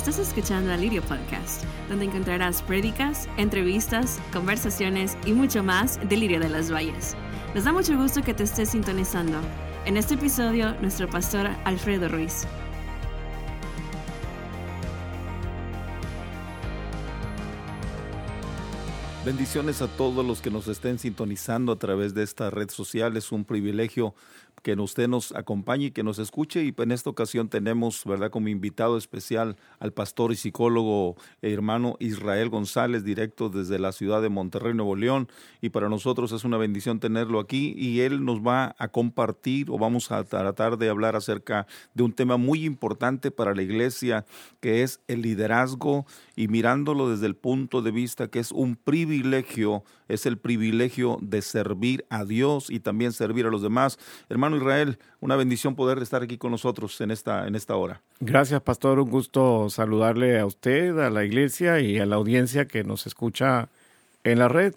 Estás escuchando al Lirio Podcast, donde encontrarás prédicas, entrevistas, conversaciones y mucho más del Lirio de las Valles. Nos da mucho gusto que te estés sintonizando. En este episodio, nuestro pastor Alfredo Ruiz. Bendiciones a todos los que nos estén sintonizando a través de esta red social. Es un privilegio que usted nos acompañe y que nos escuche. Y en esta ocasión tenemos, ¿verdad?, como invitado especial al pastor y psicólogo hermano Israel González, directo desde la ciudad de Monterrey, Nuevo León. Y para nosotros es una bendición tenerlo aquí. Y él nos va a compartir o vamos a tratar de hablar acerca de un tema muy importante para la iglesia, que es el liderazgo. Y mirándolo desde el punto de vista que es un privilegio, es el privilegio de servir a Dios y también servir a los demás. Hermano, Israel, una bendición poder estar aquí con nosotros en esta, en esta hora. Gracias, pastor. Un gusto saludarle a usted, a la iglesia y a la audiencia que nos escucha en la red.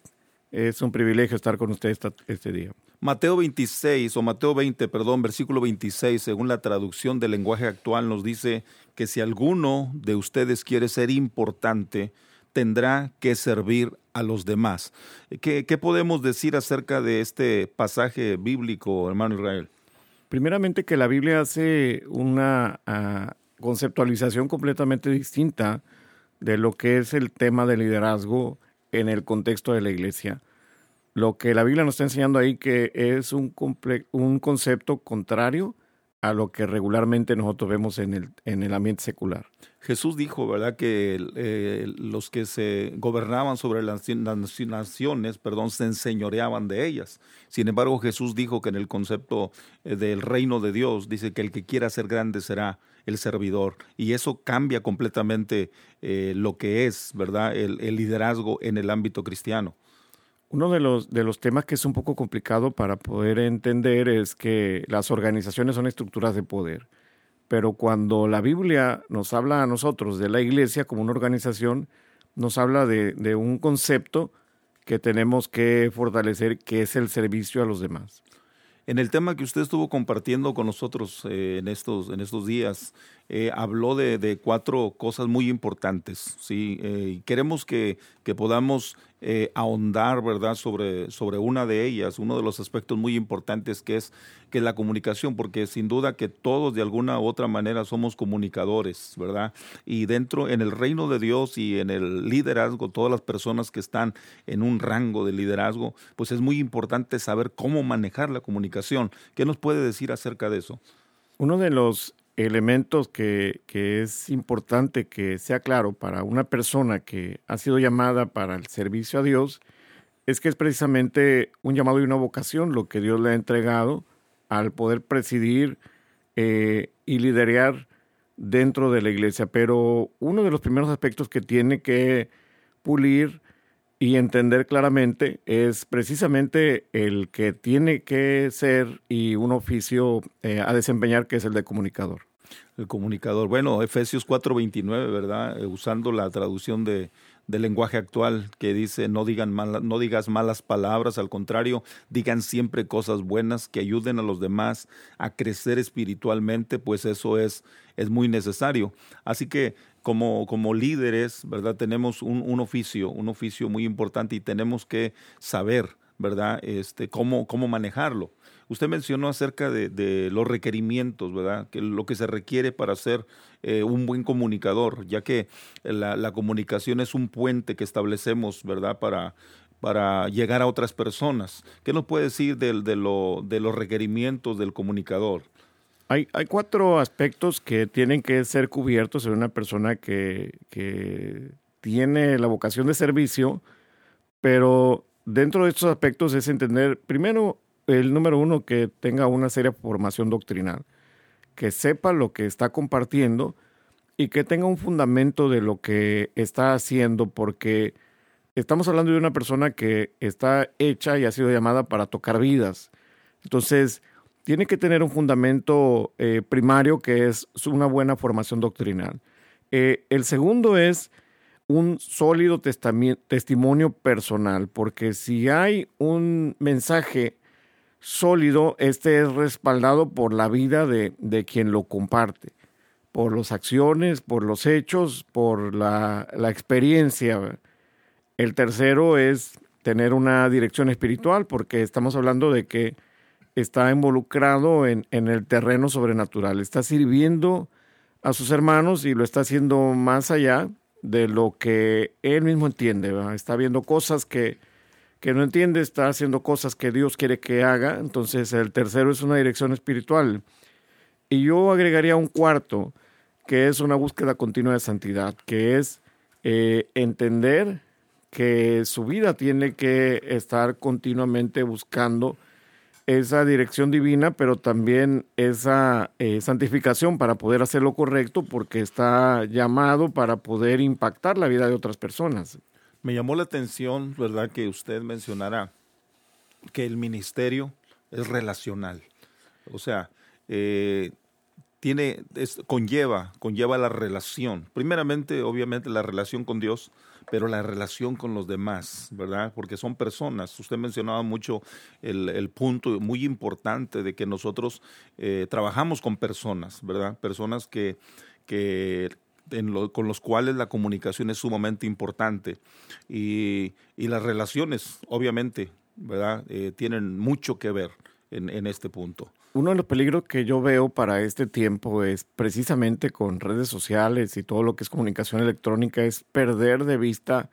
Es un privilegio estar con usted este día. Mateo 26 o Mateo 20, perdón, versículo 26, según la traducción del lenguaje actual, nos dice que si alguno de ustedes quiere ser importante, tendrá que servir a los demás. ¿Qué, podemos decir acerca de este pasaje bíblico, hermano Israel? Primeramente que la Biblia hace una ah, conceptualización completamente distinta de lo que es el tema del liderazgo en el contexto de la iglesia. Lo que la Biblia nos está enseñando ahí que es un, un concepto contrario a lo que regularmente nosotros vemos en el, en el ambiente secular. Jesús dijo, ¿verdad?, que eh, los que se gobernaban sobre las, naciones, perdón, se enseñoreaban de ellas. Sin embargo, Jesús dijo que en el concepto eh, del reino de Dios, dice que el que quiera ser grande será el servidor. Y eso cambia completamente eh, lo que es, ¿verdad?, el liderazgo en el ámbito cristiano. Uno de los, de los temas que es un poco complicado para poder entender es que las organizaciones son estructuras de poder, pero cuando la Biblia nos habla a nosotros de la iglesia como una organización, nos habla de, de un concepto que tenemos que fortalecer, que es el servicio a los demás. En el tema que usted estuvo compartiendo con nosotros eh, en, estos, en estos días, eh, habló de, cuatro cosas muy importantes. ¿sí? Eh, queremos que, que podamos ahondar ¿verdad? Sobre, sobre una de ellas, uno de los aspectos muy importantes que es, que la comunicación, porque sin duda que todos de alguna u otra manera somos comunicadores, ¿verdad? Y dentro, en el reino de Dios y en el liderazgo, todas las personas que están en un rango de liderazgo, pues es muy importante saber cómo manejar la comunicación. ¿Qué nos puede decir acerca de eso? Uno de los elementos que, es importante que sea claro para una persona que ha sido llamada para el servicio a Dios es que es precisamente un llamado y una vocación lo que Dios le ha entregado al poder presidir eh, y liderar dentro de la iglesia. Pero uno de los primeros aspectos que tiene que pulir y entender claramente es precisamente el que tiene que ser y un oficio eh, a desempeñar que es el de comunicador. El comunicador. Bueno, Efesios 4:29, ¿verdad? Eh, usando la traducción de, del lenguaje actual que dice no digan no digas malas palabras, al contrario, digan siempre cosas buenas que ayuden a los demás a crecer espiritualmente, pues eso es, es muy necesario. Así que como, como líderes, ¿verdad? Tenemos un, un, oficio, un oficio muy importante y tenemos que saber, ¿verdad? Este, cómo, cómo manejarlo. Usted mencionó acerca de, los requerimientos, ¿verdad? Que lo que se requiere para ser eh, un buen comunicador, ya que la, comunicación es un puente que establecemos, ¿verdad? Para, para llegar a otras personas. ¿Qué nos puede decir de, de, lo, de los requerimientos del comunicador? Hay, cuatro aspectos que tienen que ser cubiertos en una persona que, tiene la vocación de servicio, pero dentro de estos aspectos es entender, primero, el número uno, que tenga una seria formación doctrinal, que sepa lo que está compartiendo y que tenga un fundamento de lo que está haciendo, porque estamos hablando de una persona que está hecha y ha sido llamada para tocar vidas. Entonces, tiene que tener un fundamento eh, primario que es una buena formación doctrinal. Eh, el segundo es un sólido testimonio personal, porque si hay un mensaje sólido, este es respaldado por la vida de, de quien lo comparte. por las acciones, por los hechos, por la, la experiencia. El tercero es tener una dirección espiritual, porque estamos hablando de que está involucrado en, en, el terreno sobrenatural, está sirviendo a sus hermanos y lo está haciendo más allá de lo que él mismo entiende, está viendo cosas que, que no entiende, está haciendo cosas que Dios quiere que haga, entonces el tercero es una dirección espiritual. Y yo agregaría un cuarto, que es una búsqueda continua de santidad, que es eh, entender que su vida tiene que estar continuamente buscando esa dirección divina, pero también esa eh, santificación para poder hacer lo correcto, porque está llamado para poder impactar la vida de otras personas. Me llamó la atención, ¿verdad?, que usted mencionara que el ministerio es relacional. O sea, eh, tiene, conlleva, conlleva la relación. Primeramente, obviamente, la relación con Dios, pero la relación con los demás, ¿verdad? Porque son personas. Usted mencionaba mucho el, punto muy importante de que nosotros eh, trabajamos con personas, ¿verdad? Personas que, que con los cuales la comunicación es sumamente importante y, las relaciones, obviamente, ¿verdad? Eh, tienen mucho que ver en este punto. Uno de los peligros que yo veo para este tiempo es precisamente con redes sociales y todo lo que es comunicación electrónica, es perder de vista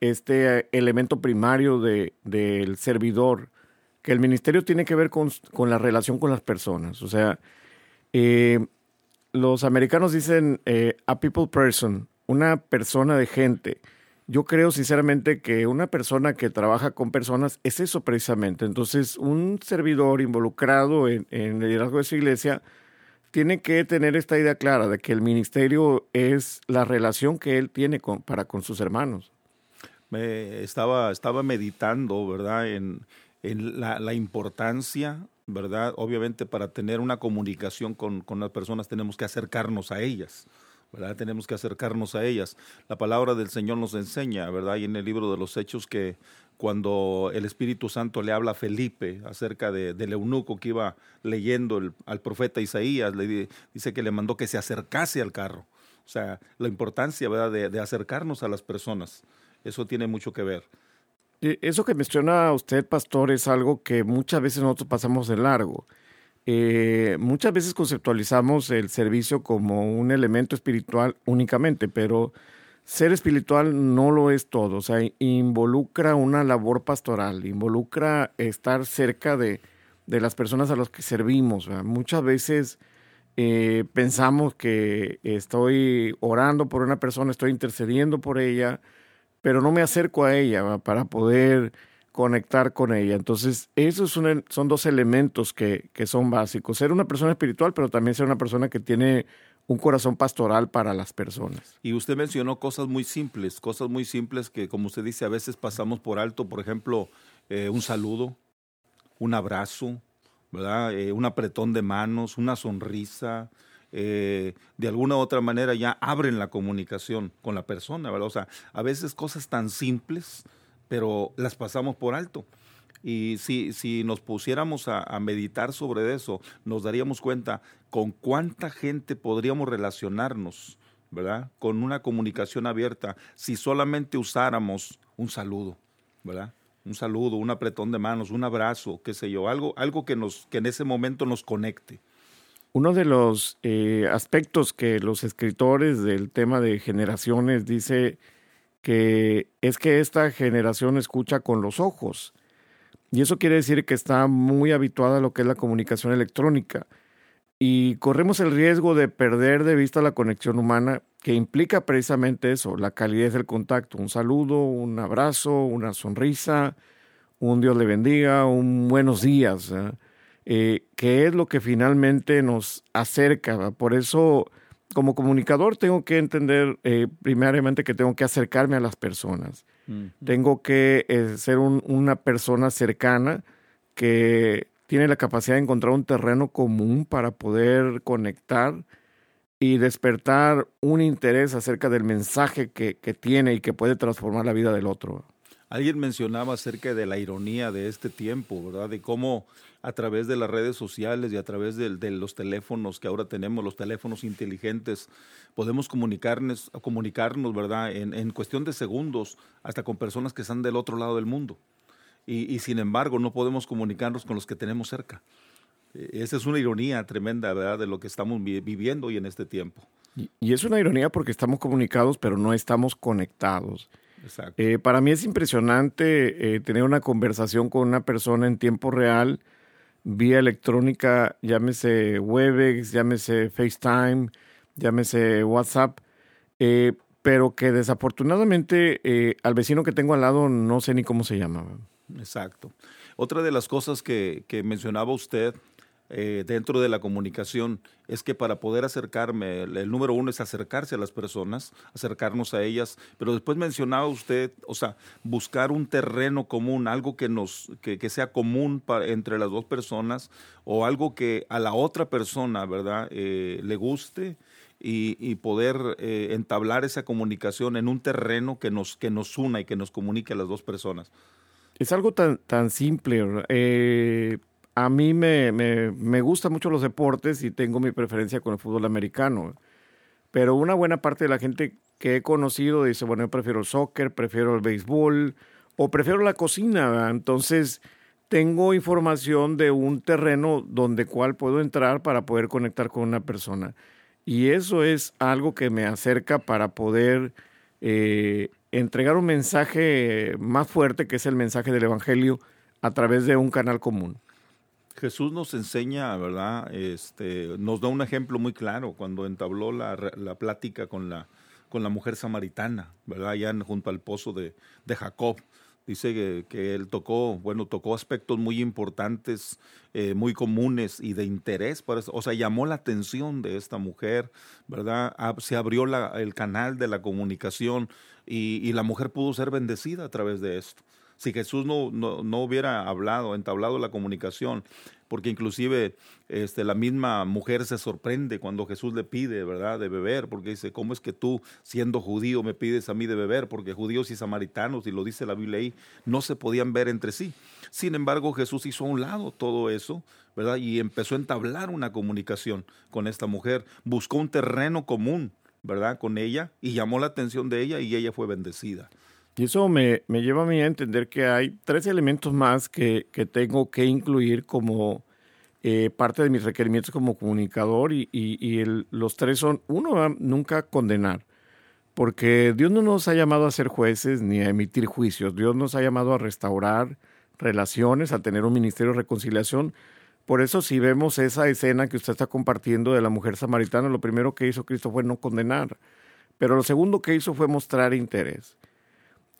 este elemento primario de, del servidor, que el ministerio tiene que ver con, la relación con las personas. O sea, eh, los americanos dicen eh, a people person, una persona de gente yo creo sinceramente que una persona que trabaja con personas es eso precisamente. Entonces, un servidor involucrado en, el liderazgo de su iglesia tiene que tener esta idea clara de que el ministerio es la relación que él tiene con, para con sus hermanos. Me estaba, estaba meditando, ¿verdad?, en, en la, la, importancia, ¿verdad? Obviamente para tener una comunicación con, con las personas tenemos que acercarnos a ellas. Tenemos que acercarnos a ellas. La palabra del Señor nos enseña, ¿verdad? Y en el libro de los Hechos que cuando el Espíritu Santo le habla a Felipe acerca de, del eunuco que iba leyendo al profeta Isaías, le dice que le mandó que se acercase al carro. O sea, la importancia, ¿verdad?, de, de acercarnos a las personas. Eso tiene mucho que ver. Eso que menciona usted, pastor, es algo que muchas veces nosotros pasamos de largo. Eh, muchas veces conceptualizamos el servicio como un elemento espiritual únicamente, pero ser espiritual no lo es todo, o sea, involucra una labor pastoral, involucra estar cerca de, de las personas a las que servimos. Muchas veces eh, pensamos que estoy orando por una persona, estoy intercediendo por ella, pero no me acerco a ella para poder conectar con ella. Entonces, esos son, dos elementos que, que, son básicos. Ser una persona espiritual, pero también ser una persona que tiene un corazón pastoral para las personas. Y usted mencionó cosas muy simples, cosas muy simples que, como usted dice, a veces pasamos por alto. Por ejemplo, eh, un saludo, un abrazo, ¿verdad? Eh, un apretón de manos, una sonrisa. Eh, de alguna u otra manera ya abren la comunicación con la persona, ¿verdad? O sea, a veces cosas tan simples, pero las pasamos por alto. Y si, si nos pusiéramos a, meditar sobre eso, nos daríamos cuenta con cuánta gente podríamos relacionarnos, ¿verdad? Con una comunicación abierta, si solamente usáramos un saludo, ¿verdad? Un saludo, un apretón de manos, un abrazo, qué sé yo, algo, algo que, nos, que en ese momento nos conecte. Uno de los eh, aspectos que los escritores del tema de generaciones dice que es que esta generación escucha con los ojos. Y eso quiere decir que está muy habituada a lo que es la comunicación electrónica. Y corremos el riesgo de perder de vista la conexión humana, que implica precisamente eso, la calidez del contacto, un saludo, un abrazo, una sonrisa, un Dios le bendiga, un buenos días, eh, que es lo que finalmente nos acerca. Por eso como comunicador tengo que entender eh, primariamente que tengo que acercarme a las personas. Mm. Tengo que eh, ser una persona cercana que tiene la capacidad de encontrar un terreno común para poder conectar y despertar un interés acerca del mensaje que, que tiene y que puede transformar la vida del otro. Alguien mencionaba acerca de la ironía de este tiempo, ¿verdad? De cómo a través de las redes sociales y a través de, los teléfonos que ahora tenemos, los teléfonos inteligentes, podemos comunicarnos, comunicarnos ¿verdad? En, cuestión de segundos, hasta con personas que están del otro lado del mundo. Y, sin embargo, no podemos comunicarnos con los que tenemos cerca. E, esa es una ironía tremenda, ¿verdad?, de lo que estamos viviendo hoy en este tiempo. y es una ironía porque estamos comunicados, pero no estamos conectados. Eh, para mí es impresionante eh, tener una conversación con una persona en tiempo real, vía electrónica, llámese Webex, llámese FaceTime, llámese WhatsApp, eh, pero que desafortunadamente al vecino que tengo al lado no sé ni cómo se llama. Exacto. Otra de las cosas que, que mencionaba usted eh, dentro de la comunicación es que para poder acercarme, el, número uno es acercarse a las personas, acercarnos a ellas, pero después mencionaba usted, o sea, buscar un terreno común, algo que nos, que, sea común entre las dos personas o algo que a la otra persona, ¿verdad?, eh, le guste. Y, poder eh, entablar esa comunicación en un terreno que nos, que nos una y que nos comunique a las dos personas. Es algo tan, tan simple. Eh, a mí me, me, gustan mucho los deportes y tengo mi preferencia con el fútbol americano. Pero una buena parte de la gente que he conocido dice, bueno, yo prefiero el soccer, prefiero el béisbol o prefiero la cocina. Entonces, tengo información de un terreno donde cual puedo entrar para poder conectar con una persona. Y eso es algo que me acerca para poder eh, entregar un mensaje más fuerte, que es el mensaje del Evangelio, a través de un canal común. Jesús nos enseña, ¿verdad? Este, nos da un ejemplo muy claro cuando entabló la, la plática con la, con la mujer samaritana, ¿verdad? Allá junto al pozo de, de Jacob. Dice que, que, él tocó, bueno, tocó aspectos muy importantes, eh, muy comunes y de interés. Para, o sea, llamó la atención de esta mujer, ¿verdad? Se abrió la, el canal de la comunicación y, y la mujer pudo ser bendecida a través de esto si Jesús no, no, hubiera hablado, entablado la comunicación, porque inclusive este, la misma mujer se sorprende cuando Jesús le pide, ¿verdad?, de beber, porque dice, ¿cómo es que tú, siendo judío, me pides a mí de beber? Porque judíos y samaritanos, y lo dice la Biblia ahí, no se podían ver entre sí. Sin embargo, Jesús hizo a un lado todo eso, ¿verdad? Y empezó a entablar una comunicación con esta mujer, buscó un terreno común, ¿verdad?, con ella, y llamó la atención de ella, y ella fue bendecida. Y eso me, lleva a mí a entender que hay tres elementos más que, tengo que incluir como eh, parte de mis requerimientos como comunicador y, los tres son, uno, nunca condenar, porque Dios no nos ha llamado a ser jueces ni a emitir juicios, Dios nos ha llamado a restaurar relaciones, a tener un ministerio de reconciliación. Por eso si vemos esa escena que usted está compartiendo de la mujer samaritana, lo primero que hizo Cristo fue no condenar, pero lo segundo que hizo fue mostrar interés.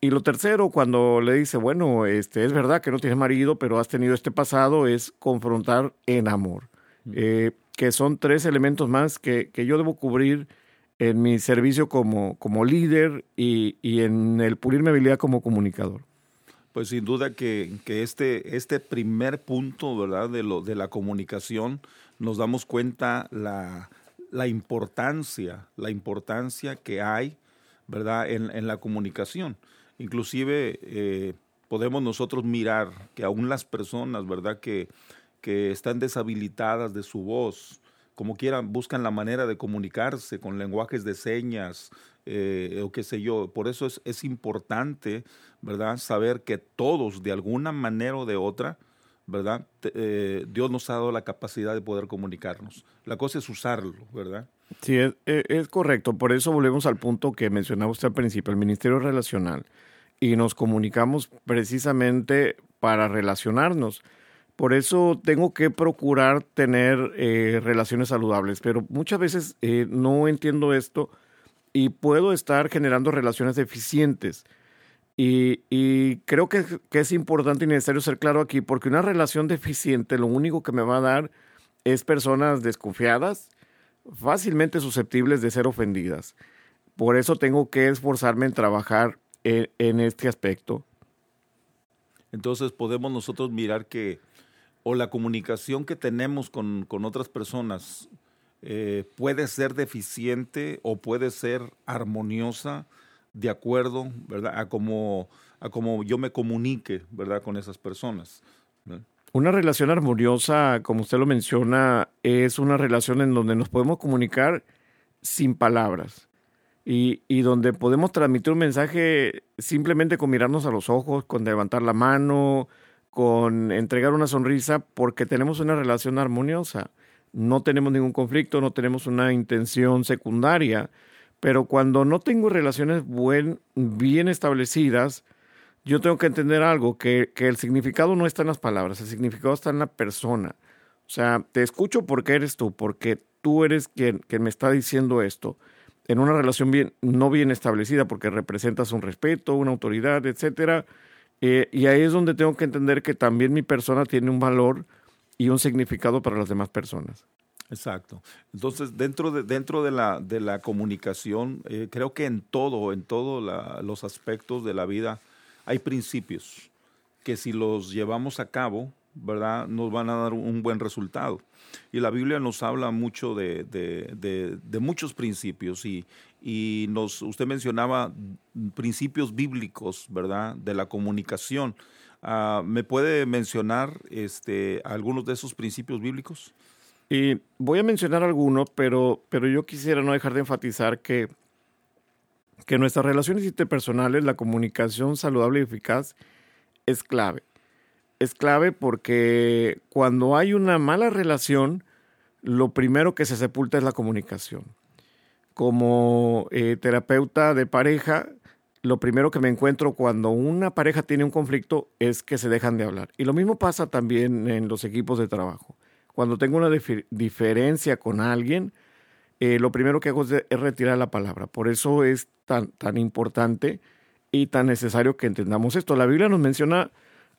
Y lo tercero, cuando le dice, bueno, este, es verdad que no tienes marido, pero has tenido este pasado, es confrontar en amor. Eh, que son tres elementos más que, que, yo debo cubrir en mi servicio como, como líder y, y, en el pulir mi habilidad como comunicador. Pues sin duda que, que, este, este primer punto, ¿verdad? De, lo, de la comunicación, nos damos cuenta la, la importancia, la importancia que hay, ¿verdad? En, en la comunicación. Inclusive eh, podemos nosotros mirar que aún las personas, ¿verdad? Que, que están deshabilitadas de su voz, como quieran, buscan la manera de comunicarse con lenguajes de señas eh, o qué sé yo. Por eso es, es, importante, ¿verdad? Saber que todos, de alguna manera o de otra, ¿verdad? Eh, Dios nos ha dado la capacidad de poder comunicarnos. La cosa es usarlo, ¿verdad? Sí, es, correcto. Por eso volvemos al punto que mencionaba usted al principio, el Ministerio Relacional y nos comunicamos precisamente para relacionarnos. Por eso tengo que procurar tener eh, relaciones saludables, pero muchas veces eh, no entiendo esto y puedo estar generando relaciones deficientes. Y, creo que, es importante y necesario ser claro aquí, porque una relación deficiente lo único que me va a dar es personas desconfiadas, fácilmente susceptibles de ser ofendidas. Por eso tengo que esforzarme en trabajar en, este aspecto. Entonces podemos nosotros mirar que o la comunicación que tenemos con, otras personas eh, puede ser deficiente o puede ser armoniosa de acuerdo, ¿verdad? A cómo, a yo me comunique, ¿verdad? Con esas personas. Una relación armoniosa, como usted lo menciona, es una relación en donde nos podemos comunicar sin palabras y, y, donde podemos transmitir un mensaje simplemente con mirarnos a los ojos, con levantar la mano, con entregar una sonrisa, porque tenemos una relación armoniosa. No tenemos ningún conflicto, no tenemos una intención secundaria, pero cuando no tengo relaciones buen, bien establecidas, yo tengo que entender algo, que, que el significado no está en las palabras, el significado está en la persona. O sea, te escucho porque eres tú, porque tú eres quien, me está diciendo esto en una relación bien, no bien establecida porque representas un respeto, una autoridad, etcétera. Eh, y ahí es donde tengo que entender que también mi persona tiene un valor y un significado para las demás personas. Exacto. Entonces, dentro de, dentro de, la, de la comunicación, eh, creo que en todo, en todos los aspectos de la vida, hay principios que si los llevamos a cabo, ¿verdad? Nos van a dar un buen resultado. Y la Biblia nos habla mucho de, de, muchos principios y, y, nos, usted mencionaba principios bíblicos, ¿verdad? De la comunicación. Ah, ¿Me puede mencionar este, algunos de esos principios bíblicos? Y voy a mencionar algunos, pero, pero yo quisiera no dejar de enfatizar que, que nuestras relaciones interpersonales, la comunicación saludable y eficaz es clave es clave porque cuando hay una mala relación, lo primero que se sepulta es la comunicación. Como eh, terapeuta de pareja, lo primero que me encuentro cuando una pareja tiene un conflicto es que se dejan de hablar. Y lo mismo pasa también en los equipos de trabajo. Cuando tengo una diferencia con alguien, eh, lo primero que hago es, retirar la palabra. Por eso es tan, tan importante y tan necesario que entendamos esto. La Biblia nos menciona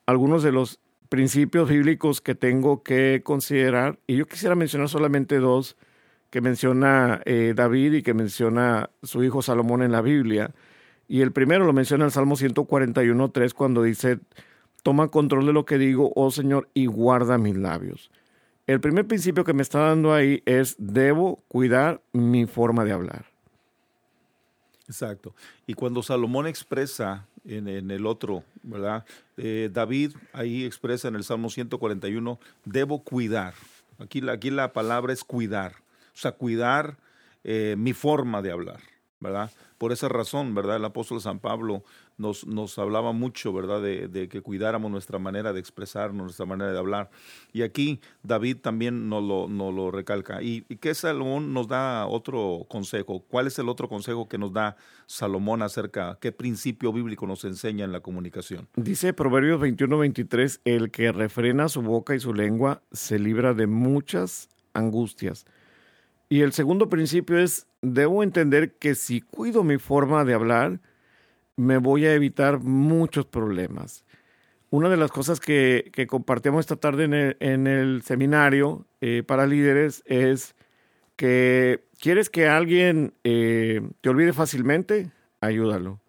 algunos de los principios bíblicos que tengo que considerar, y yo quisiera mencionar solamente dos que menciona eh, David y que menciona su hijo Salomón en la Biblia. Y el primero lo menciona el Salmo 141.3 cuando dice, toma control de lo que digo, oh Señor, y guarda mis labios. El primer principio que me está dando ahí es, debo cuidar mi forma de hablar. Exacto. Y cuando Salomón expresa en, el otro, ¿verdad? Eh, David ahí expresa en el Salmo 141, debo cuidar. Aquí, aquí la palabra es cuidar, o sea, cuidar eh, mi forma de hablar, Por esa razón, ¿verdad? El apóstol San Pablo nos, nos hablaba mucho, ¿verdad?, de, que cuidáramos nuestra manera de expresarnos, nuestra manera de hablar. Y aquí David también nos lo, lo recalca. ¿Y, ¿Y qué Salomón nos da otro consejo? ¿Cuál es el otro consejo que nos da Salomón acerca, qué principio bíblico nos enseña en la comunicación? Dice Proverbios 21, 23, el que refrena su boca y su lengua se libra de muchas angustias. Y el segundo principio es, debo entender que si cuido mi forma de hablar, me voy a evitar muchos problemas. Una de las cosas que, que compartimos esta tarde en el, seminario eh, para líderes es que quieres que alguien eh, te olvide fácilmente, ayúdalo.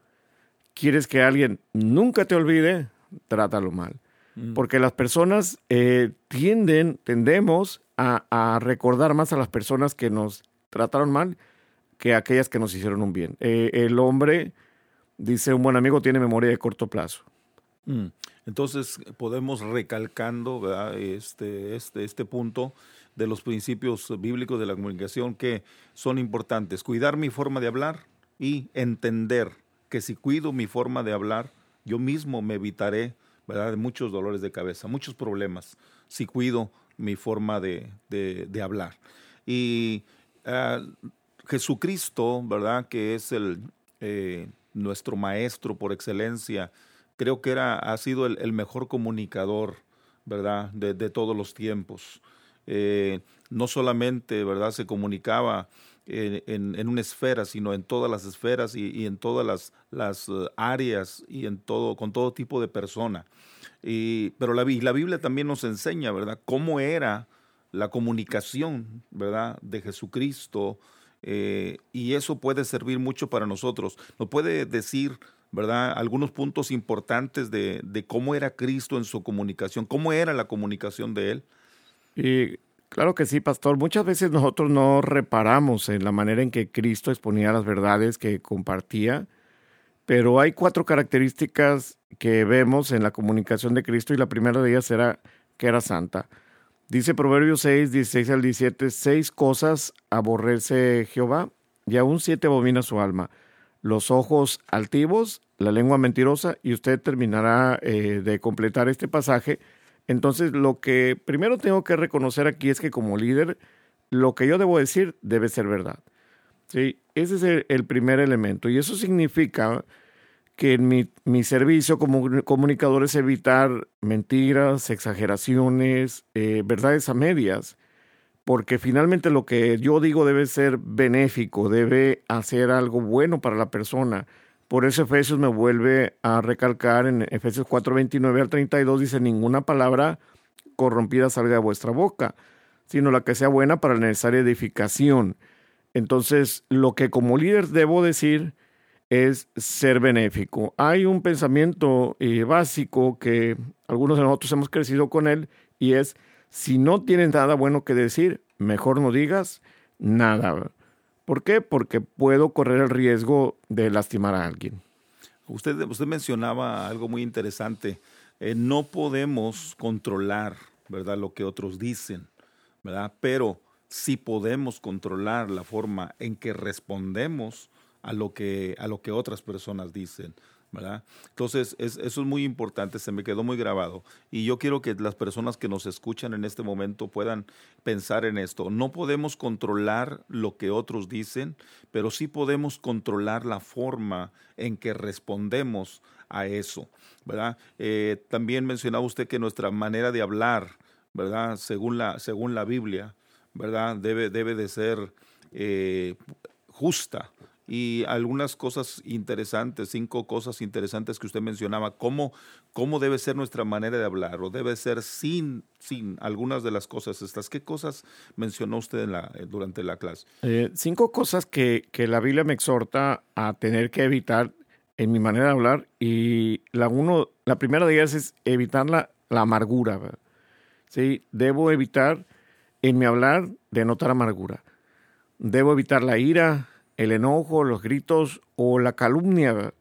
Quieres que alguien nunca te olvide, trátalo mal. Mm. Porque las personas eh, tienden, tendemos a, a, recordar más a las personas que nos trataron mal que aquellas que nos hicieron un bien. el hombre Dice un buen amigo tiene memoria de corto plazo. Mm. Entonces podemos recalcando Este, este, este punto de los principios bíblicos de la comunicación que son importantes. Cuidar mi forma de hablar y entender que si cuido mi forma de hablar, yo mismo me evitaré ¿verdad? de muchos dolores de cabeza, muchos problemas, si cuido mi forma de, de, hablar. Y ah, Jesucristo, ¿verdad? Que es el... Eh, nuestro maestro por excelencia. Creo que era, ha sido el, mejor comunicador, ¿verdad?, de, todos los tiempos. Eh, no solamente, ¿verdad?, se comunicaba en, una esfera, sino en todas las esferas y, en todas las, las, eh, áreas y en todo, con todo tipo de persona. Y, pero la, la Biblia también nos enseña, ¿verdad?, cómo era la comunicación, ¿verdad?, de Jesucristo eh, y eso puede servir mucho para nosotros. Nos puede decir, ¿verdad? Algunos puntos importantes de, cómo era Cristo en su comunicación, cómo era la comunicación de él. Y claro que sí, pastor. Muchas veces nosotros no reparamos en la manera en que Cristo exponía las verdades que compartía. Pero hay cuatro características que vemos en la comunicación de Cristo y la primera de ellas era que era santa. Dice Proverbios 6, 16 al 17, seis cosas aborrece Jehová y aún siete abomina su alma. Los ojos altivos, la lengua mentirosa y usted terminará eh, de completar este pasaje. Entonces lo que primero tengo que reconocer aquí es que como líder, lo que yo debo decir debe ser verdad. ¿sí? Ese es el, primer elemento. Y eso significa que mi, mi, servicio como comunicador es evitar mentiras, exageraciones, eh, verdades a medias, porque finalmente lo que yo digo debe ser benéfico, debe hacer algo bueno para la persona. Por eso Efesios me vuelve a recalcar en Efesios 4, 29 al 32, dice, ninguna palabra corrompida salga de vuestra boca, sino la que sea buena para la necesaria edificación entonces, lo que como líder debo decir es ser benéfico. Hay un pensamiento eh, básico que algunos de nosotros hemos crecido con él y es, si no tienes nada bueno que decir, mejor no digas nada. ¿Por qué? Porque puedo correr el riesgo de lastimar a alguien. Usted, usted mencionaba algo muy interesante. Eh, no podemos controlar, ¿verdad?, lo que otros dicen, ¿verdad? Pero si podemos controlar la forma en que respondemos a lo que, a lo que otras personas dicen. ¿verdad? Entonces, eso es muy importante, se me quedó muy grabado. Y yo quiero que las personas que nos escuchan en este momento puedan pensar en esto. No podemos controlar lo que otros dicen, pero sí podemos controlar la forma en que respondemos a eso, ¿verdad? Eh, también mencionaba usted que nuestra manera de hablar, ¿verdad? Según la, según la Biblia, ¿verdad? Debe, debe de ser eh, justa. Y algunas cosas interesantes, cinco cosas interesantes que usted mencionaba, cómo, cómo debe ser nuestra manera de hablar, o debe ser sin, sin algunas de las cosas estas. ¿Qué cosas mencionó usted eh, durante la clase? Eh, cinco cosas que, que la Biblia me exhorta a tener que evitar en mi manera de hablar. Y la, uno, la primera de ellas es evitar la, la amargura. ¿sí? Debo evitar en mi hablar denotar amargura. Debo evitar la ira, el enojo, los gritos o la calumnia.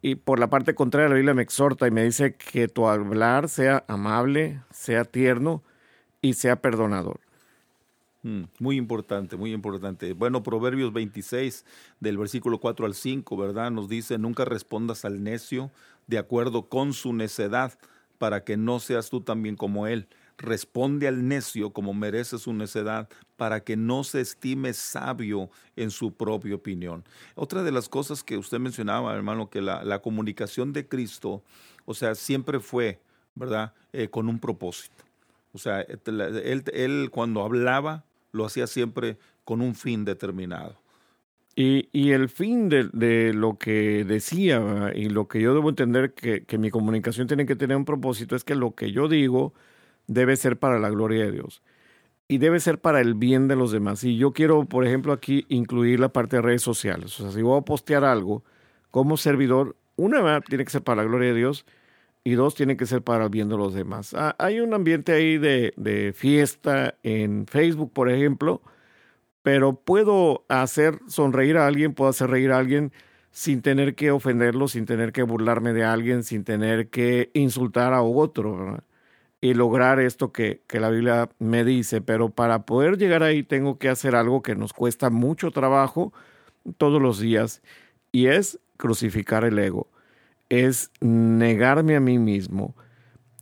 Y por la parte contraria, la Biblia me exhorta y me dice que tu hablar sea amable, sea tierno y sea perdonador. Mm, muy importante, muy importante. Bueno, Proverbios 26, del versículo 4 al 5, ¿verdad? Nos dice, nunca respondas al necio de acuerdo con su necedad, para que no seas tú también como él responde al necio como merece su necedad, para que no se estime sabio en su propia opinión. Otra de las cosas que usted mencionaba, hermano, que la, comunicación de Cristo, o sea, siempre fue, ¿verdad?, eh, con un propósito. O sea, él, él, cuando hablaba, lo hacía siempre con un fin determinado. Y, y el fin de, de, lo que decía y lo que yo debo entender que, que mi comunicación tiene que tener un propósito es que lo que yo digo, debe ser para la gloria de Dios y debe ser para el bien de los demás. Y yo quiero, por ejemplo, aquí incluir la parte de redes sociales. O sea, si voy a postear algo como servidor, una tiene que ser para la gloria de Dios y dos tiene que ser para el bien de los demás. Hay un ambiente ahí de, de fiesta en Facebook, por ejemplo, pero puedo hacer sonreír a alguien, puedo hacer reír a alguien sin tener que ofenderlo, sin tener que burlarme de alguien, sin tener que insultar a otro. ¿verdad? Y lograr esto que, que, la Biblia me dice, pero para poder llegar ahí tengo que hacer algo que nos cuesta mucho trabajo todos los días y es crucificar el ego, es negarme a mí mismo.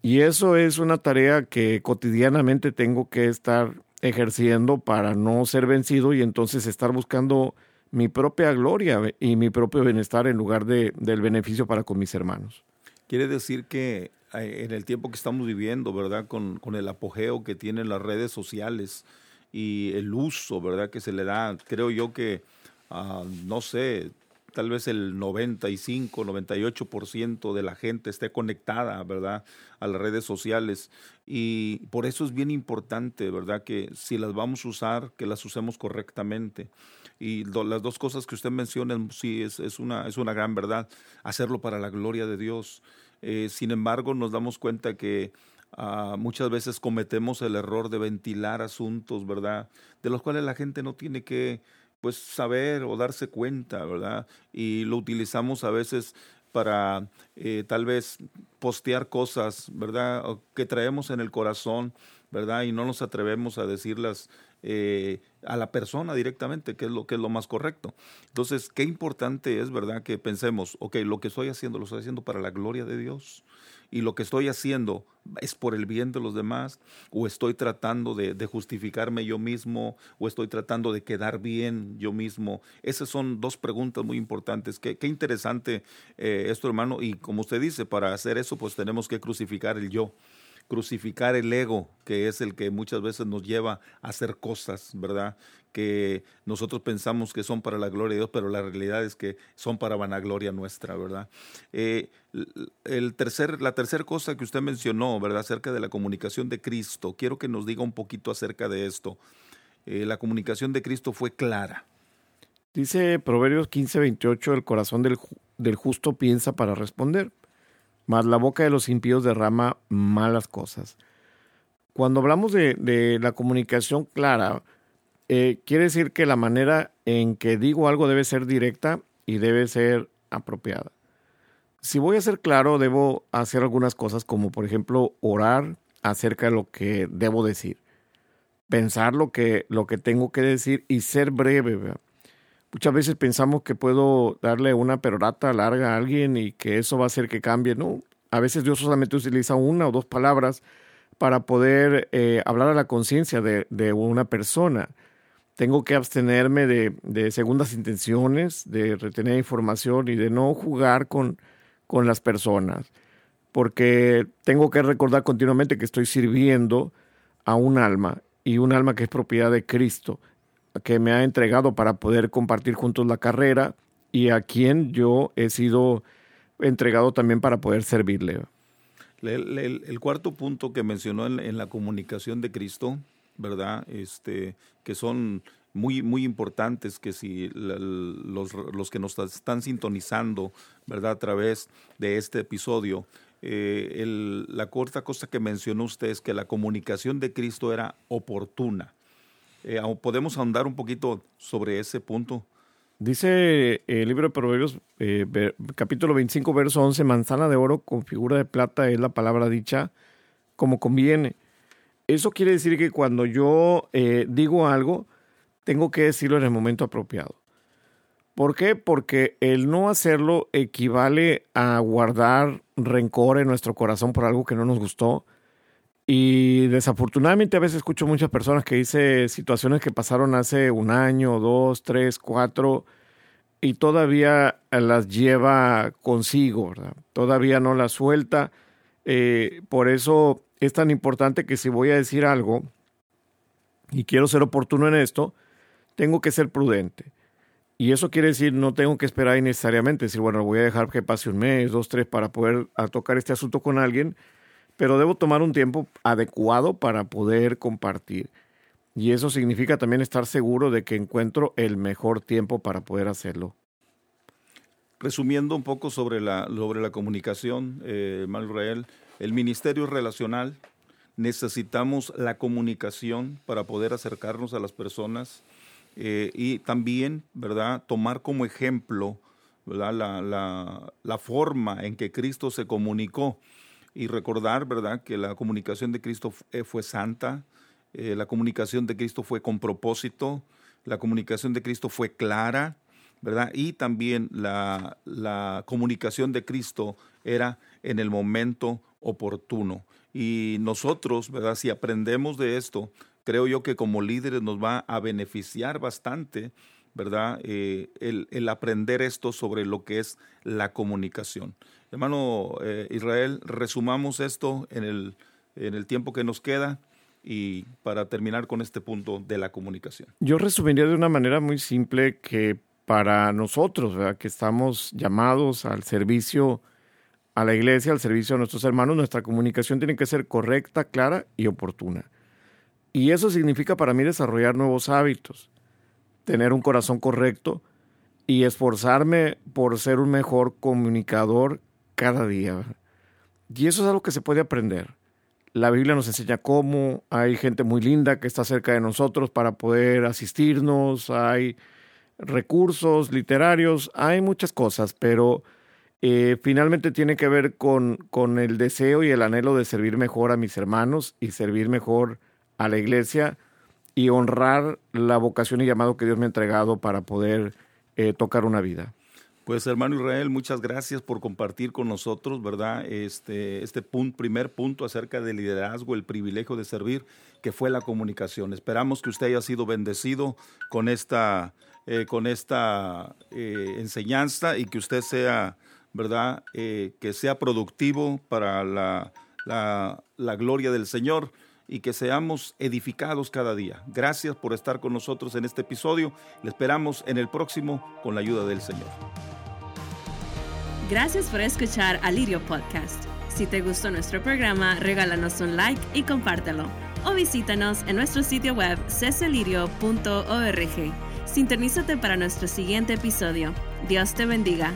Y eso es una tarea que cotidianamente tengo que estar ejerciendo para no ser vencido y entonces estar buscando mi propia gloria y mi propio bienestar en lugar de, del beneficio para con mis hermanos. Quiere decir que en el tiempo que estamos viviendo, ¿verdad? Con, con, el apogeo que tienen las redes sociales y el uso, ¿verdad? Que se le da, creo yo que, uh, no sé, tal vez el 95, 98% de la gente esté conectada, ¿verdad? A las redes sociales. Y por eso es bien importante, ¿verdad? Que si las vamos a usar, que las usemos correctamente. Y las dos cosas que usted menciona, sí, es, es, una, es una gran verdad. Hacerlo para la gloria de Dios eh, sin embargo, nos damos cuenta que ah, muchas veces cometemos el error de ventilar asuntos, ¿verdad? De los cuales la gente no tiene que, pues saber o darse cuenta, ¿verdad? Y lo utilizamos a veces para eh, tal vez postear cosas, ¿verdad? Que traemos en el corazón, ¿verdad? Y no nos atrevemos a decirlas eh, a la persona directamente, que es lo que es lo más correcto. Entonces, qué importante es, ¿verdad? Que pensemos, ok, lo que estoy haciendo, lo estoy haciendo para la gloria de Dios y lo que estoy haciendo es por el bien de los demás o estoy tratando de, justificarme yo mismo o estoy tratando de quedar bien yo mismo. Esas son dos preguntas muy importantes. Qué, qué interesante eh, esto, hermano. Y como usted dice, para hacer eso, pues tenemos que crucificar el yo crucificar el ego, que es el que muchas veces nos lleva a hacer cosas, ¿verdad? que nosotros pensamos que son para la gloria de Dios, pero la realidad es que son para vanagloria nuestra, ¿verdad? Eh, el tercer, la tercera cosa que usted mencionó, ¿verdad? Acerca de la comunicación de Cristo. Quiero que nos diga un poquito acerca de esto. Eh, la comunicación de Cristo fue clara. Dice Proverbios 15, 28, el corazón del, del justo piensa para responder, mas la boca de los impíos derrama malas cosas. Cuando hablamos de, de la comunicación clara, eh, quiere decir que la manera en que digo algo debe ser directa y debe ser apropiada. Si voy a ser claro, debo hacer algunas cosas como, por ejemplo, orar acerca de lo que debo decir, pensar lo que, lo que tengo que decir y ser breve. Muchas veces pensamos que puedo darle una perorata larga a alguien y que eso va a hacer que cambie. No, a veces Dios solamente utiliza una o dos palabras para poder eh, hablar a la conciencia de, de una persona tengo que abstenerme de, segundas intenciones, de retener información y de no jugar con, con las personas, porque tengo que recordar continuamente que estoy sirviendo a un alma y un alma que es propiedad de Cristo, que me ha entregado para poder compartir juntos la carrera y a quien yo he sido entregado también para poder servirle. El, cuarto punto que mencionó en, la comunicación de Cristo ¿verdad? Este, que son muy, muy importantes, que si los, los, que nos están sintonizando, ¿verdad? A través de este episodio, eh, la corta cosa que mencionó usted es que la comunicación de Cristo era oportuna. Eh, ¿Podemos ahondar un poquito sobre ese punto? Dice el libro de Proverbios, eh, capítulo 25, verso 11, manzana de oro con figura de plata es la palabra dicha como conviene eso quiere decir que cuando yo eh, digo algo, tengo que decirlo en el momento apropiado. ¿Por qué? Porque el no hacerlo equivale a guardar rencor en nuestro corazón por algo que no nos gustó. Y desafortunadamente a veces escucho muchas personas que dicen situaciones que pasaron hace un año, dos, tres, cuatro, y todavía las lleva consigo. Todavía no las suelta. Eh, por eso es tan importante que si voy a decir algo y quiero ser oportuno en esto, tengo que ser prudente. Y eso quiere decir, no tengo que esperar innecesariamente, decir, bueno, voy a dejar que pase un mes, dos, tres, para poder tocar este asunto con alguien, pero debo tomar un tiempo adecuado para poder compartir. Y eso significa también estar seguro de que encuentro el mejor tiempo para poder hacerlo. Resumiendo un poco sobre la, sobre la comunicación, eh, Malrael, el ministerio relacional, necesitamos la comunicación para poder acercarnos a las personas eh, y también, ¿verdad?, tomar como ejemplo La, la, forma en que Cristo se comunicó y recordar, ¿verdad?, que la comunicación de Cristo eh, fue santa, eh, la comunicación de Cristo fue con propósito, la comunicación de Cristo fue clara, ¿verdad? Y también la, la comunicación de Cristo era en el momento oportuno. Y nosotros, ¿verdad? Si aprendemos de esto, creo yo que como líderes nos va a beneficiar bastante, ¿verdad? Eh, el, aprender esto sobre lo que es la comunicación. Hermano eh, Israel, resumamos esto en el, en el tiempo que nos queda y para terminar con este punto de la comunicación. Yo resumiría de una manera muy simple que para nosotros, que estamos llamados al servicio a la iglesia, al servicio de nuestros hermanos, nuestra comunicación tiene que ser correcta, clara y oportuna. Y eso significa para mí desarrollar nuevos hábitos, tener un corazón correcto y esforzarme por ser un mejor comunicador cada día. Y eso es algo que se puede aprender. La Biblia nos enseña cómo, hay gente muy linda que está cerca de nosotros para poder asistirnos, hay recursos literarios, hay muchas cosas, pero eh, finalmente tiene que ver con, con el deseo y el anhelo de servir mejor a mis hermanos y servir mejor a la iglesia y honrar la vocación y llamado que Dios me ha entregado para poder eh, tocar una vida. Pues hermano Israel, muchas gracias por compartir con nosotros, ¿verdad? Este, este primer punto acerca del liderazgo, el privilegio de servir, que fue la comunicación. Esperamos que usted haya sido bendecido con esta, eh, eh, enseñanza y que usted sea, ¿verdad? que sea productivo para la, la gloria del Señor y que seamos edificados cada día. Gracias por estar con nosotros en este episodio. Le esperamos en el próximo con la ayuda del Señor. Gracias por escuchar Alirio Podcast. Si te gustó nuestro programa, regálanos un like y compártelo. O visítanos en nuestro sitio web cesalirio.org. Sintonízate para nuestro siguiente episodio. Dios te bendiga.